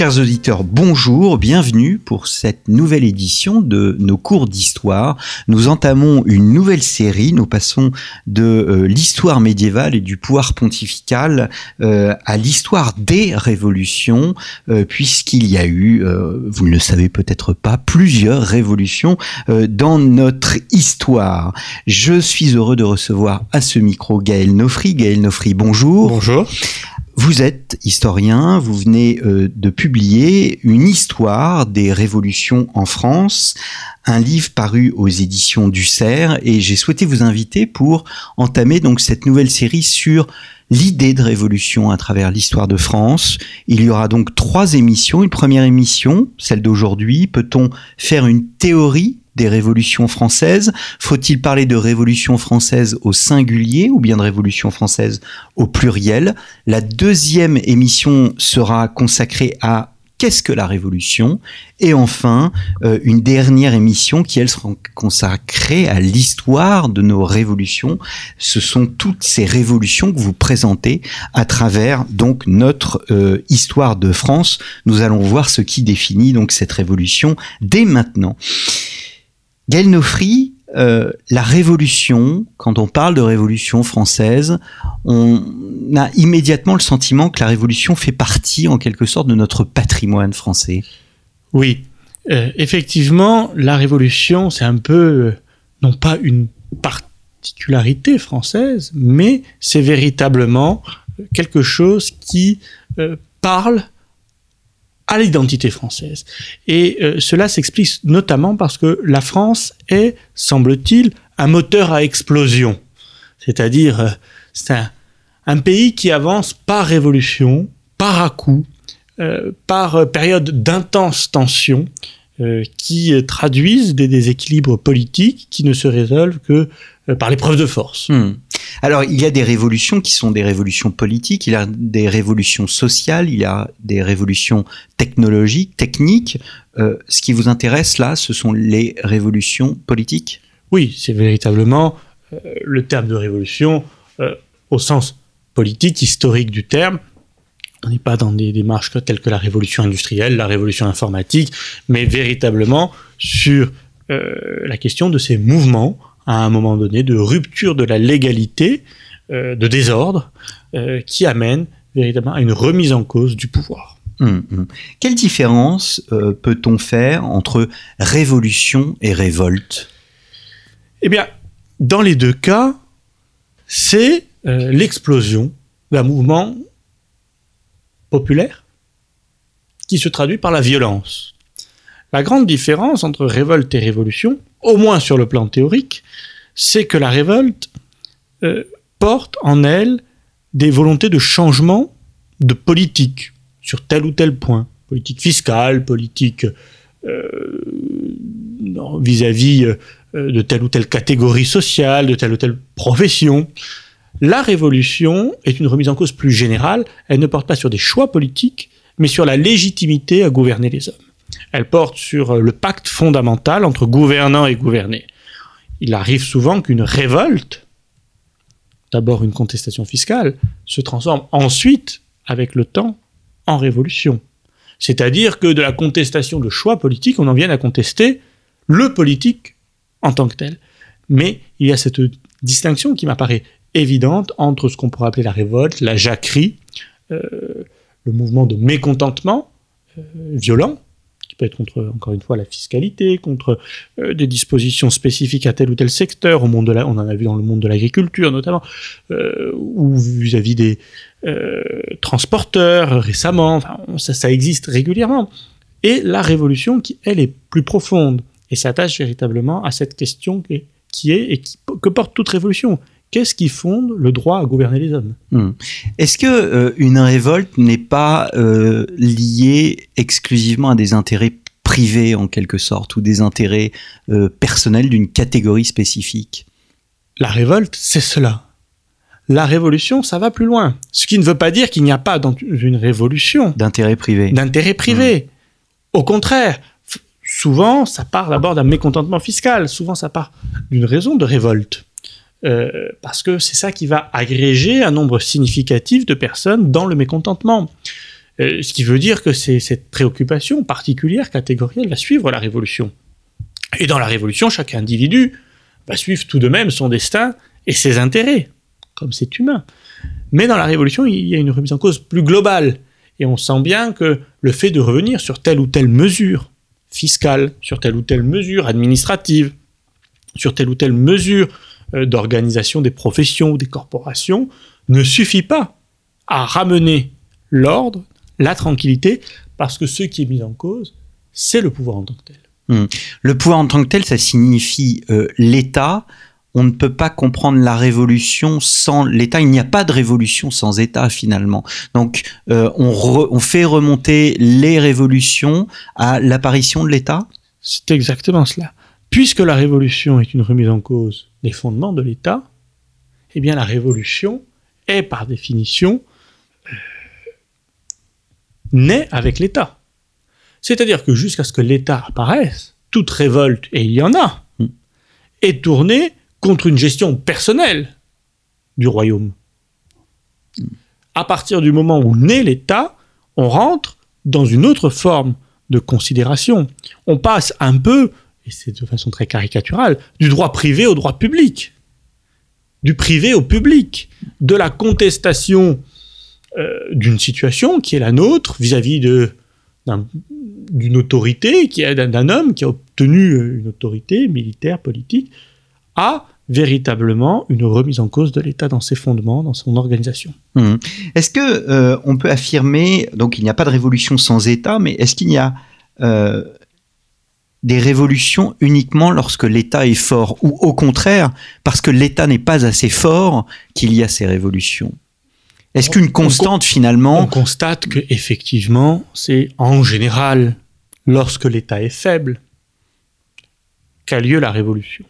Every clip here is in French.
Chers auditeurs, bonjour, bienvenue pour cette nouvelle édition de nos cours d'histoire. Nous entamons une nouvelle série, nous passons de euh, l'histoire médiévale et du pouvoir pontifical euh, à l'histoire des révolutions, euh, puisqu'il y a eu, vous ne le savez peut-être pas, plusieurs révolutions dans notre histoire. Je suis heureux de recevoir à ce micro Gaël Nofri. Gaël Nofri, bonjour. Bonjour. Vous êtes historien, vous venez euh, de publier une histoire des révolutions en France, un livre paru aux éditions du Cerf, et j'ai souhaité vous inviter pour entamer donc cette nouvelle série sur l'idée de révolution à travers l'histoire de France. Il y aura donc trois émissions. Une première émission, celle d'aujourd'hui, peut-on faire une théorie des révolutions françaises Faut-il parler de révolution française au singulier ou bien de révolution française au pluriel? La deuxième émission sera consacrée à qu'est-ce que la révolution? Et enfin, euh, une dernière émission qui, elle, sera consacrée à l'histoire de nos révolutions. Ce sont toutes ces révolutions que vous présentez à travers notre euh, histoire de France. Nous allons voir ce qui définit donc cette révolution dès maintenant. Gaël Nofri, euh, la révolution, quand on parle de révolution française, on a immédiatement le sentiment que la révolution fait partie en quelque sorte de notre patrimoine français. Oui, euh, effectivement, la révolution, c'est un peu, euh, non pas une particularité française, mais c'est véritablement quelque chose qui parle à l'identité française. Et euh, cela s'explique notamment parce que la France est, semble-t-il, un moteur à explosion. C'est-à-dire, euh, c'est un, pays qui avance par révolution, par à-coup, euh, par période d'intense tension, qui traduisent des déséquilibres politiques qui ne se résolvent que par l'épreuve de force. Hmm. Alors, il y a des révolutions qui sont des révolutions politiques, il y a des révolutions sociales, il y a des révolutions technologiques, techniques. Euh, ce qui vous intéresse là, ce sont les révolutions politiques? Oui, c'est véritablement euh, le terme de révolution euh, au sens politique, historique du terme. On n'est pas dans des démarches telles que la révolution industrielle, la révolution informatique, mais véritablement sur la question de ces mouvements à un moment donné de rupture de la légalité, euh, de désordre, euh, qui amène véritablement à une remise en cause du pouvoir. Hum, hum. Quelle différence euh, peut-on faire entre révolution et révolte? Eh bien, dans les deux cas, c'est l'explosion d'un mouvement populaire qui se traduit par la violence. La grande différence entre révolte et révolution, au moins sur le plan théorique, c'est que la révolte euh, porte en elle des volontés de changement de politique sur tel ou tel point, politique fiscale, politique euh, vis-à-vis euh, de telle ou telle catégorie sociale, de telle ou telle profession. La révolution est une remise en cause plus générale, elle ne porte pas sur des choix politiques, mais sur la légitimité à gouverner les hommes. Elle porte sur le pacte fondamental entre gouvernants et gouvernés. Il arrive souvent qu'une révolte, d'abord une contestation fiscale, se transforme ensuite, avec le temps, en révolution. C'est-à-dire que de la contestation de choix politiques, on en vient à contester le politique en tant que tel. Mais il y a cette distinction qui m'apparaît évidente entre ce qu'on pourrait appeler la révolte, la jacquerie, euh, le mouvement de mécontentement euh, violent, peut être contre, encore une fois, la fiscalité, contre euh, des dispositions spécifiques à tel ou tel secteur, au monde de la, on en a vu dans le monde de l'agriculture notamment, euh, ou vis-à-vis des euh, transporteurs récemment, ça, ça existe régulièrement. Et la révolution, qui, elle, est plus profonde et s'attache véritablement à cette question qui est, et que porte toute révolution Qu'est-ce qui fonde le droit à gouverner les hommes? Hmm. Est-ce que euh, une révolte n'est pas euh, liée exclusivement à des intérêts privés en quelque sorte ou des intérêts euh, personnels d'une catégorie spécifique? La révolte, c'est cela. la révolution, ça va plus loin. Ce qui ne veut pas dire qu'il n'y a pas dans une révolution D'intérêt privé. d'intérêt privé. Au contraire, souvent, ça part d'abord d'un mécontentement fiscal. Souvent, ça part d'une raison de révolte. Euh, parce que c'est ça qui va agréger un nombre significatif de personnes dans le mécontentement. Euh, ce qui veut dire que cette préoccupation particulière, catégorielle, va suivre la révolution. Et dans la révolution, chaque individu va suivre tout de même son destin et ses intérêts, comme c'est humain. Mais dans la révolution, il y a une remise en cause plus globale. Et on sent bien que le fait de revenir sur telle ou telle mesure fiscale, sur telle ou telle mesure administrative, sur telle ou telle mesure d'organisation des professions ou des corporations, ne suffit pas à ramener l'ordre, la tranquillité, parce que ce qui est mis en cause, c'est le pouvoir en tant que tel. Le pouvoir en tant que tel, ça signifie euh, l'État. On ne peut pas comprendre la révolution sans l'État. Il n'y a pas de révolution sans État finalement. Donc euh, on, re- on fait remonter les révolutions à l'apparition de l'État? C'est exactement cela. Puisque la révolution est une remise en cause des fondements de l'État, eh bien la révolution est par définition euh, née avec l'État. C'est-à-dire que jusqu'à ce que l'État apparaisse, toute révolte, et il y en a, Mm. est tournée contre une gestion personnelle du royaume. À partir du moment où naît l'État, on rentre dans une autre forme de considération. On passe un peu, et c'est de façon très caricaturale, du droit privé au droit public. Du privé au public. De la contestation euh, d'une situation qui est la nôtre vis-à-vis de d'un- d'une autorité, qui est d'un- homme qui a obtenu euh, une autorité militaire, politique, à véritablement une remise en cause de l'État dans ses fondements, dans son organisation. Mhm. Est-ce que euh, on peut affirmer donc il n'y a pas de révolution sans État, mais est-ce qu'il y a des révolutions uniquement lorsque l'État est fort, ou au contraire parce que l'État n'est pas assez fort qu'il y a ces révolutions Est-ce On- qu'une on constante On finalement constate que effectivement, c'est en général lorsque l'État est faible qu'a lieu la révolution.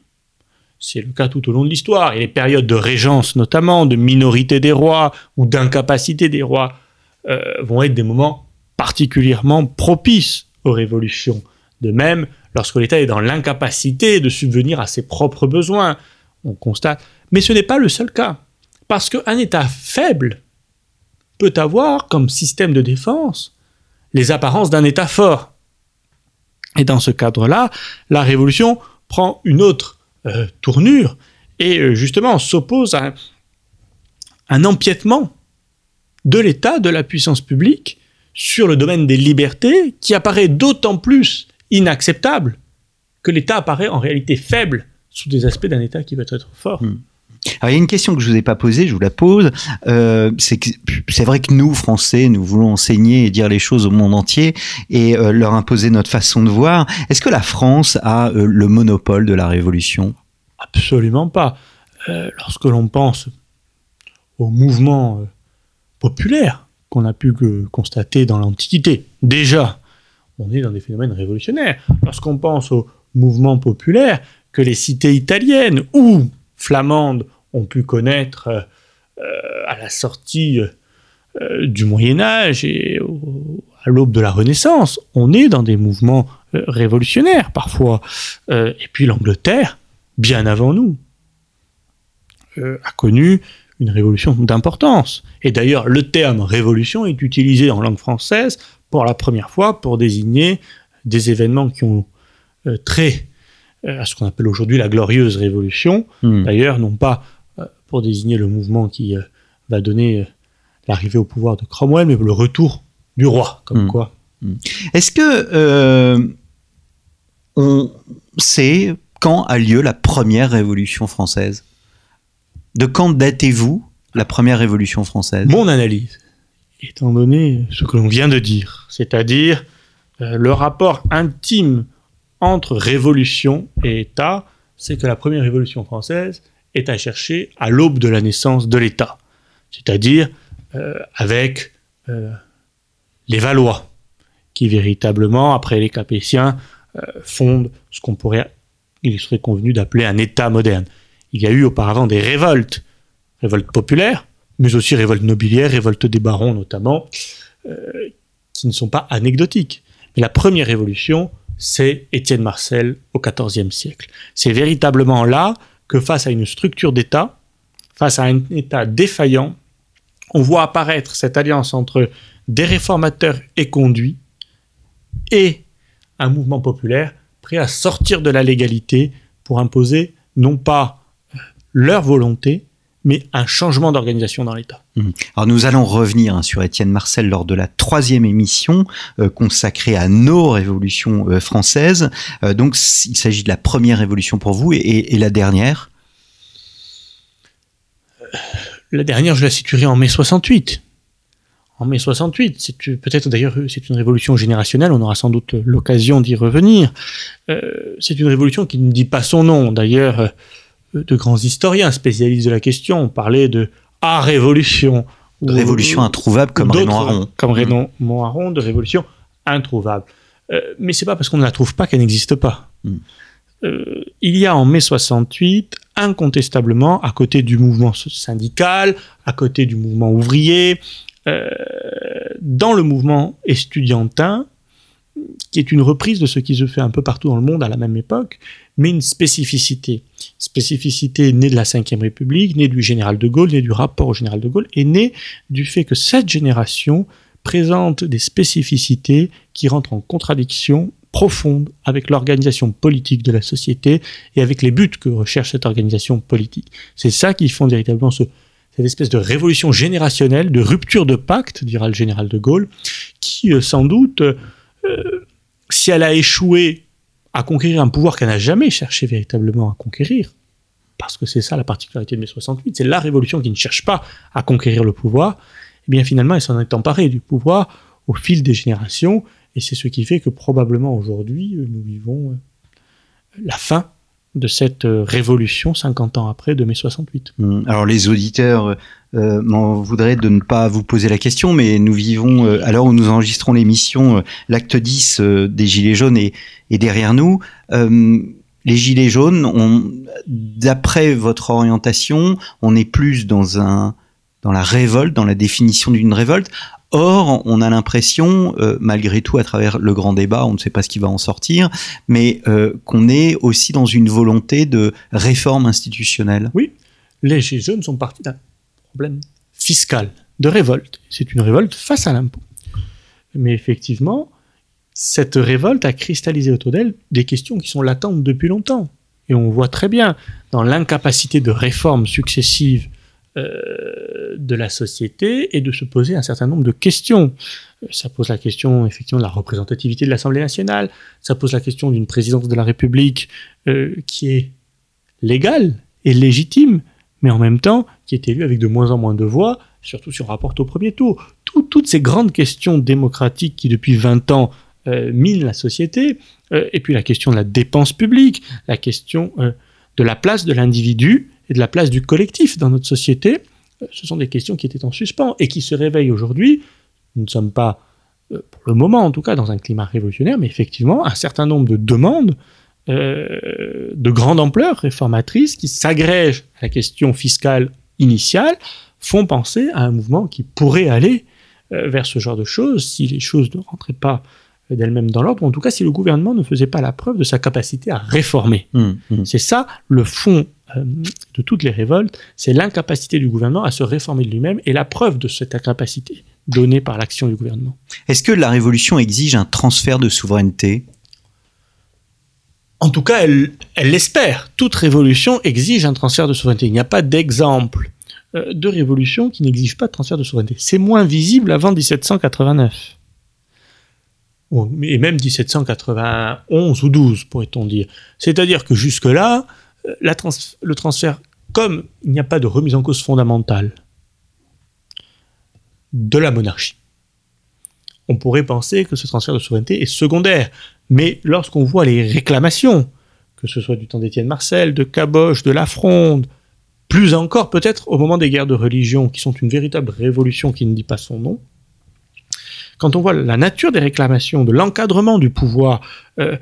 C'est le cas tout au long de l'histoire. Et les périodes de régence, notamment, de minorité des rois ou d'incapacité des rois, euh, vont être des moments particulièrement propices aux révolutions. De même, lorsque l'État est dans l'incapacité de subvenir à ses propres besoins, on constate. Mais ce n'est pas le seul cas. Parce qu'un État faible peut avoir comme système de défense les apparences d'un État fort. Et dans ce cadre-là, la révolution prend une autre euh, tournure et euh, justement s'oppose à un, un empiètement de l'État, de la puissance publique sur le domaine des libertés qui apparaît d'autant plus inacceptable que l'État apparaît en réalité faible sous des aspects d'un État qui veut être fort. Hmm. Alors, il y a une question que je vous ai pas posée, je vous la pose. Euh, c'est vrai que nous, Français, nous voulons enseigner et dire les choses au monde entier et euh, leur imposer notre façon de voir. Est-ce que la France a euh, le monopole de la révolution? Absolument pas. Lorsque l'on pense au mouvement populaire qu'on a pu constater dans l'Antiquité, déjà, on est dans des phénomènes révolutionnaires. Lorsqu'on pense au mouvement populaire que les cités italiennes ou flamandes ont pu connaître euh, euh, à la sortie euh, du Moyen Âge et à l'aube de la Renaissance, on est dans des mouvements révolutionnaires parfois. Et puis l'Angleterre, bien avant nous, a connu une révolution d'importance. Et d'ailleurs, le terme révolution est utilisé en langue française pour la première fois pour désigner des événements qui ont euh, trait euh, à ce qu'on appelle aujourd'hui la glorieuse révolution, Hmm. D'ailleurs, non pas euh, pour désigner le mouvement qui euh, va donner l'arrivée au pouvoir de Cromwell, mais le retour du roi, comme Mm. quoi. Est-ce que euh, on sait quand a lieu la première révolution française? De quand datez-vous la première révolution française? Mon analyse, étant donné ce que l'on vient de dire, c'est-à-dire euh, le rapport intime entre révolution et État, c'est que la première révolution française est à chercher à l'aube de la naissance de l'État, c'est-à-dire euh, avec euh, les Valois, qui véritablement, après les Capétiens, fondent ce qu'on pourrait, il serait convenu d'appeler un État moderne. Il y a eu auparavant des révoltes révolte populaire, mais aussi révolte nobiliaire, révolte des barons notamment, euh, qui ne sont pas anecdotiques. Mais la première révolution, c'est Étienne Marcel au XIVe siècle. C'est véritablement là que face à une structure d'État, face à un État défaillant, on voit apparaître cette alliance entre des réformateurs éconduits et un mouvement populaire prêt à sortir de la légalité pour imposer non pas leur volonté, mais un changement d'organisation dans l'État. Mmh. Alors nous allons revenir hein, sur Étienne Marcel lors de la troisième émission euh, consacrée à nos révolutions euh, françaises. Euh, donc il s'agit de la première révolution pour vous et, et la dernière? La dernière, je la situerai en mai 68 en mai 68. C'est peut-être d'ailleurs c'est une révolution générationnelle. On aura sans doute l'occasion d'y revenir. C'est une révolution qui ne dit pas son nom. D'ailleurs, de grands historiens spécialistes de la question parlaient de à révolution. De révolution introuvable comme Raymond Aron. Comme Raymond Aron, de révolution introuvable. Euh, mais c'est pas parce qu'on ne la trouve pas qu'elle n'existe pas. Mm. Euh, il y a en mai 68 incontestablement, à côté du mouvement syndical, à côté du mouvement ouvrier, euh, dans le mouvement estudiantin, qui est une reprise de ce qui se fait un peu partout dans le monde à la même époque, mais une spécificité. Spécificité née de la Ve République, née du général de Gaulle, née du rapport au général de Gaulle, et née du fait que cette génération présente des spécificités qui rentrent en contradiction profonde avec l'organisation politique de la société et avec les buts que recherche cette organisation politique. C'est ça qui font véritablement ce, cette espèce de révolution générationnelle, de rupture de pacte, dira le général de Gaulle, qui euh, sans doute, si elle a échoué à conquérir un pouvoir qu'elle n'a jamais cherché véritablement à conquérir, parce que c'est ça la particularité de mai 68, c'est la révolution qui ne cherche pas à conquérir le pouvoir, eh bien finalement elle s'en est emparée du pouvoir au fil des générations, et c'est ce qui fait que probablement aujourd'hui nous vivons la fin de cette euh, révolution 50 ans après de mai 68. Hum, alors les auditeurs euh, m'en voudraient de ne pas vous poser la question, mais nous vivons, euh, l'heure où nous enregistrons l'émission, euh, l'acte 10 des Gilets jaunes est derrière nous. les Gilets jaunes, d'après votre orientation, on est plus dans un dans la révolte, dans la définition d'une révolte. Or, on a l'impression, euh, malgré tout, à travers le grand débat, on ne sait pas ce qui va en sortir, mais euh, qu'on est aussi dans une volonté de réforme institutionnelle. Oui, les Gilets sont partis d'un problème fiscal, de révolte. C'est une révolte face à l'impôt. Mais effectivement, cette révolte a cristallisé autour d'elle des questions qui sont latentes depuis longtemps. Et on voit très bien, dans l'incapacité de réformes successives euh, de la société et de se poser un certain nombre de questions. Euh, ça pose la question effectivement de la représentativité de l'Assemblée nationale, ça pose la question d'une présidence de la République euh, qui est légale et légitime, mais en même temps qui est élue avec de moins en moins de voix, surtout si on rapporte au premier tour. toutes ces grandes questions démocratiques qui depuis 20 ans minent la société, et puis la question de la dépense publique, la question de la place de l'individu et de la place du collectif dans notre société, euh, ce sont des questions qui étaient en suspens et qui se réveillent aujourd'hui. Nous ne sommes pas, euh, pour le moment en tout cas, dans un climat révolutionnaire, mais effectivement, un certain nombre de demandes euh, de grande ampleur réformatrices qui s'agrègent à la question fiscale initiale font penser à un mouvement qui pourrait aller vers ce genre de choses si les choses ne rentraient pas d'elles-mêmes dans l'ordre, ou en tout cas si le gouvernement ne faisait pas la preuve de sa capacité à réformer. Mmh, mmh. C'est ça le fond euh, de toutes les révoltes, c'est l'incapacité du gouvernement à se réformer de lui-même et la preuve de cette incapacité donnée par l'action du gouvernement. Est-ce que la révolution exige un transfert de souveraineté? En tout cas, elle l'espère. Toute révolution exige un transfert de souveraineté. Il n'y a pas d'exemple euh, de révolution qui n'exige pas de transfert de souveraineté. C'est moins visible avant 1789. Et même 1791 ou 12, pourrait-on dire. C'est-à-dire que jusque-là, le transfert, comme il n'y a pas de remise en cause fondamentale de la monarchie, on pourrait penser que ce transfert de souveraineté est secondaire. Mais lorsqu'on voit les réclamations, que ce soit du temps d'Étienne Marcel, de Caboche, de La Fronde, plus encore peut-être au moment des guerres de religion, qui sont une véritable révolution qui ne dit pas son nom, quand on voit la nature des réclamations, de l'encadrement du pouvoir, euh,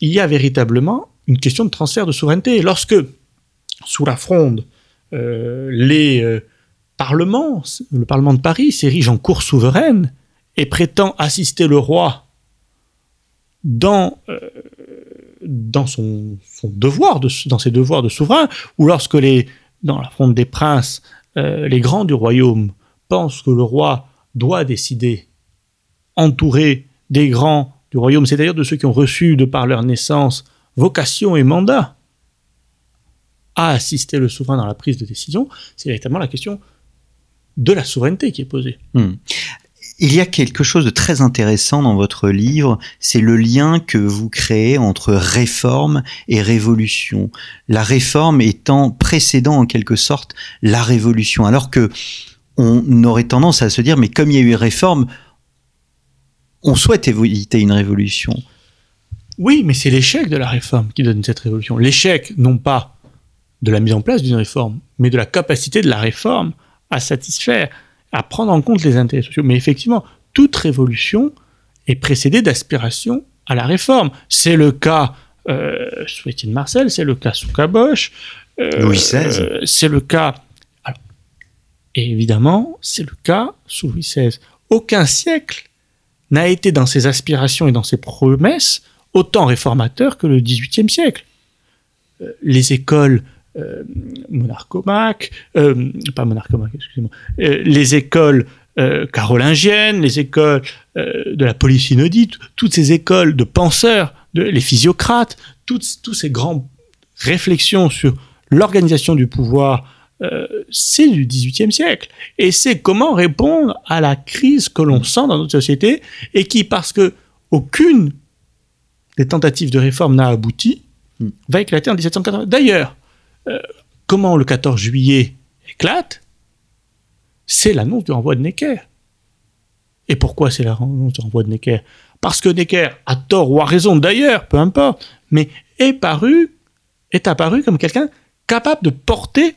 il y a véritablement une question de transfert de souveraineté. Lorsque, sous la fronde, euh, les euh, parlements, le Parlement de Paris s'érige en cour souveraine et prétend assister le roi dans, euh, son, devoir, de, dans ses devoirs de souverain, ou lorsque les, dans la fronde des princes, les grands du royaume pensent que le roi doit décider, entouré des grands royaume, c'est-à-dire de ceux qui ont reçu de par leur naissance vocation et mandat à assister le souverain dans la prise de décision, c'est véritablement la question de la souveraineté qui est posée. Hmm. Il y a quelque chose de très intéressant dans votre livre, c'est le lien que vous créez entre réforme et révolution. La réforme étant précédent en quelque sorte la révolution, alors que on aurait tendance à se dire mais comme il y a eu réforme, on souhaite éviter une révolution. Oui, mais c'est l'échec de la réforme qui donne cette révolution. L'échec, non pas de la mise en place d'une réforme, mais de la capacité de la réforme à satisfaire, à prendre en compte les intérêts sociaux. Mais effectivement, toute révolution est précédée d'aspiration à la réforme. C'est le cas euh, sous Étienne Marcel, c'est le cas sous Caboche. euh, Louis XVI. euh, c'est le cas. alors, et évidemment, c'est le cas sous Louis XVI. Aucun siècle n'a été dans ses aspirations et dans ses promesses autant réformateur que le XVIIIe siècle. Euh, les écoles euh, euh, excusez-moi, les écoles carolingiennes, les écoles de la Polysynodie, toutes ces écoles de penseurs, de, les physiocrates, toutes, ces grandes réflexions sur l'organisation du pouvoir, euh, c'est du XVIIIe siècle. Et c'est comment répondre à la crise que l'on sent dans notre société et qui, parce que aucune des tentatives de réforme n'a abouti, Mm. va éclater en 1780. D'ailleurs, euh, comment le 14 juillet éclate C'est l'annonce du renvoi de Necker. Et pourquoi c'est l'annonce du renvoi de Necker? Parce que Necker, à tort ou à raison d'ailleurs, peu importe, mais est paru, est apparu comme quelqu'un capable de porter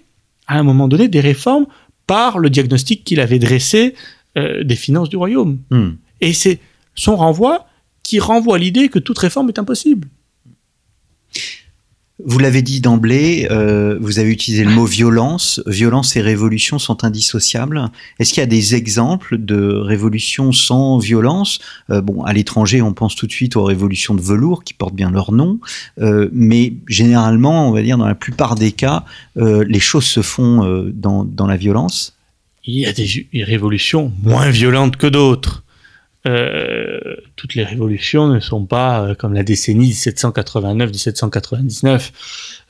à un moment donné des réformes par le diagnostic qu'il avait dressé euh, des finances du royaume. Hmm. Et c'est son renvoi qui renvoie à l'idée que toute réforme est impossible. Vous l'avez dit d'emblée, euh, vous avez utilisé le mot violence. Violence et révolution sont indissociables. Est-ce qu'il y a des exemples de révolutions sans violence? Euh, Bon, à l'étranger, on pense tout de suite aux révolutions de velours qui portent bien leur nom, Euh, mais généralement, on va dire dans la plupart des cas, euh, les choses se font dans, dans la violence. Il y a des révolutions moins violentes que d'autres. Euh, toutes les révolutions ne sont pas euh, comme la décennie 1789-1799,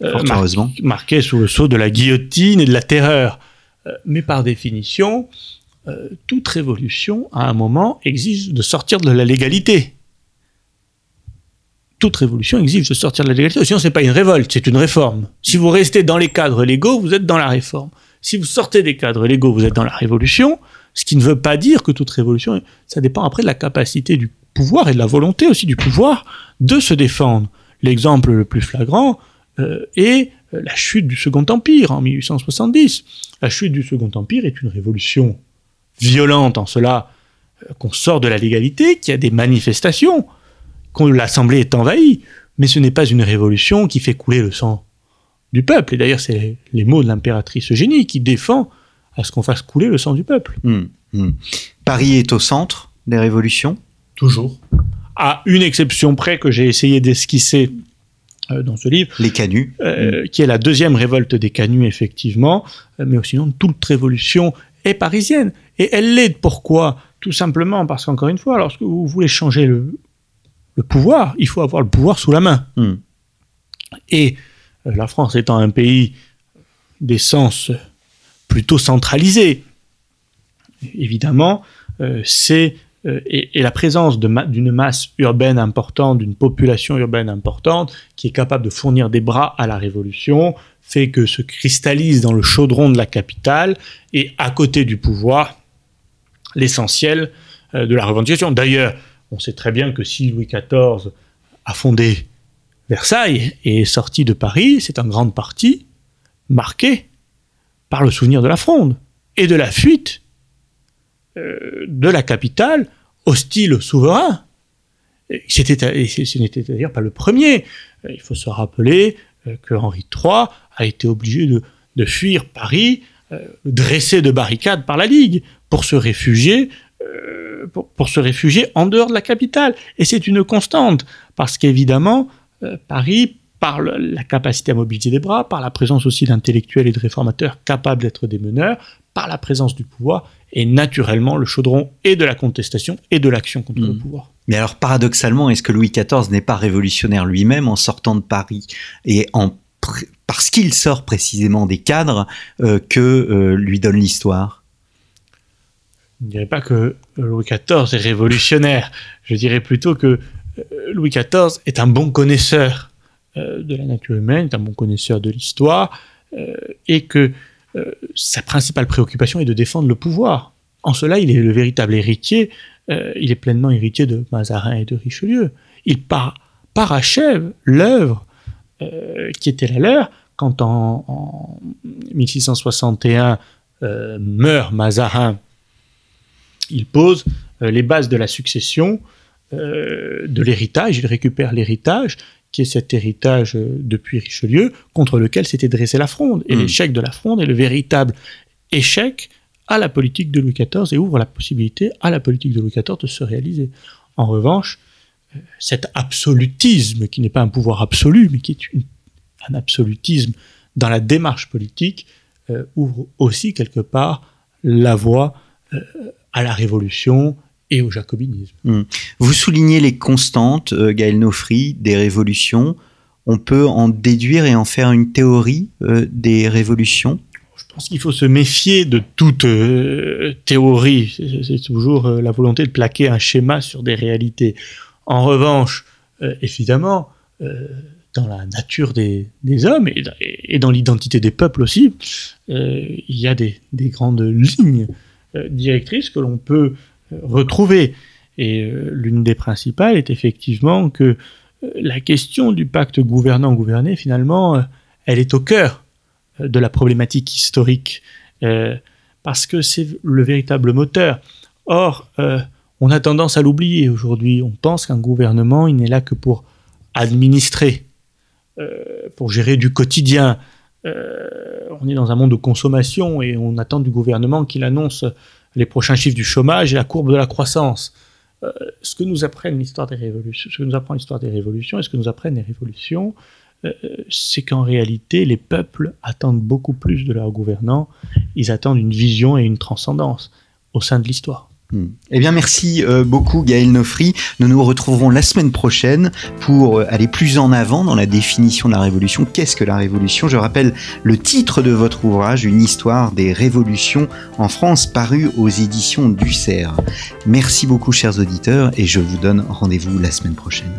euh, mar- marquée sous le sceau de la guillotine et de la terreur. Euh, mais par définition, toute révolution, à un moment, exige de sortir de la légalité. Toute révolution exige de sortir de la légalité, sinon c'est pas une révolte, c'est une réforme. Si vous restez dans les cadres légaux, vous êtes dans la réforme. Si vous sortez des cadres légaux, vous êtes dans la révolution, ce qui ne veut pas dire que toute révolution, ça dépend après de la capacité du pouvoir et de la volonté aussi du pouvoir de se défendre. L'exemple le plus flagrant euh, est euh, la chute du Second Empire en 1870. La chute du Second Empire est une révolution violente en cela euh, qu'on sort de la légalité, qu'il y a des manifestations, que l'Assemblée est envahie, mais ce n'est pas une révolution qui fait couler le sang du peuple. Et d'ailleurs, c'est les mots de l'impératrice Eugénie qui défend à ce qu'on fasse couler le sang du peuple. Hmm, hmm. Paris est au centre des révolutions? Toujours. À une exception près que j'ai essayé d'esquisser euh, dans ce livre, Les canuts. euh, qui est la deuxième révolte des canuts, effectivement, mais sinon, toute révolution est parisienne. Et elle l'est. Pourquoi? Tout simplement parce qu'encore une fois, lorsque vous voulez changer le, le pouvoir, il faut avoir le pouvoir sous la main. Hmm. Et euh, la France étant un pays d'essence plutôt centralisé, évidemment, euh, c'est euh, et, la présence d'une masse urbaine importante, d'une population urbaine importante, qui est capable de fournir des bras à la révolution, fait que se cristallise dans le chaudron de la capitale et à côté du pouvoir l'essentiel euh, de la revendication. D'ailleurs, on sait très bien que si Louis XIV a fondé Versailles et est sorti de Paris, c'est en grande partie marqué par le souvenir de la fronde et de la fuite euh, de la capitale hostile au souverain. C'était, ce n'était d'ailleurs pas le premier. Euh, Il faut se rappeler euh, que Henri III a été obligé de, fuir Paris, dressé de barricades par la Ligue, pour se réfugier en dehors de la capitale. Et c'est une constante, parce qu'évidemment, Paris, par la capacité à mobiliser des bras, par la présence aussi d'intellectuels et de réformateurs capables d'être des meneurs, par la présence du pouvoir, est naturellement le chaudron et de la contestation et de l'action contre le hmm. pouvoir. Mais alors paradoxalement, est-ce que Louis XIV n'est pas révolutionnaire lui-même en sortant de Paris et en parce qu'il sort précisément des cadres euh, que lui donne l'histoire? Je ne dirais pas que Louis XIV est révolutionnaire. Je dirais plutôt que euh, Louis XIV est un bon connaisseur euh, de la nature humaine, est un bon connaisseur de l'histoire, euh, et que sa principale préoccupation est de défendre le pouvoir. En cela, il est le véritable héritier, il est pleinement héritier de Mazarin et de Richelieu. Il parachève l'œuvre qui était la leur quand en, en 1661 meurt Mazarin il pose euh, les bases de la succession, euh, de l'héritage, il récupère l'héritage, qui est cet héritage euh, depuis Richelieu, contre lequel s'était dressée la fronde. Et hmm. l'échec de la fronde est le véritable échec à la politique de Louis XIV et ouvre la possibilité à la politique de Louis XIV de se réaliser. En revanche, cet absolutisme, qui n'est pas un pouvoir absolu, mais qui est un absolutisme dans la démarche politique, ouvre aussi quelque part la voie à la Révolution et au jacobinisme. Hmm. Vous soulignez les constantes, euh, Gaël Nofri, des révolutions. On peut en déduire et en faire une théorie euh, des révolutions? Je pense qu'il faut se méfier de toute euh, théorie. C'est toujours la volonté de plaquer un schéma sur des réalités. En revanche, évidemment, dans la nature des, hommes et, dans l'identité des peuples aussi, il y a des grandes lignes euh, directrices que l'on peut euh, retrouver. Et euh, l'une des principales est effectivement que la question du pacte gouvernant-gouverné, finalement, elle est au cœur de la problématique historique, parce que c'est le véritable moteur. Or, on a tendance à l'oublier aujourd'hui. On pense qu'un gouvernement, il n'est là que pour administrer, pour gérer du quotidien, euh, on est dans un monde de consommation et on attend du gouvernement qu'il annonce les prochains chiffres du chômage et la courbe de la croissance. Euh, ce que nous apprennent l'histoire des révolutions, ce que nous l'histoire des révolutions et ce que nous apprennent les révolutions, euh, c'est qu'en réalité, les peuples attendent beaucoup plus de leurs gouvernants. Ils attendent une vision et une transcendance au sein de l'histoire. Hmm. Eh bien, merci euh, beaucoup Gaël Nofri. Nous nous retrouverons la semaine prochaine pour euh, aller plus en avant dans la définition de la révolution. Qu'est-ce que la révolution? Je rappelle le titre de votre ouvrage, Une histoire des révolutions en France, paru aux éditions du Merci beaucoup chers auditeurs et je vous donne rendez-vous la semaine prochaine.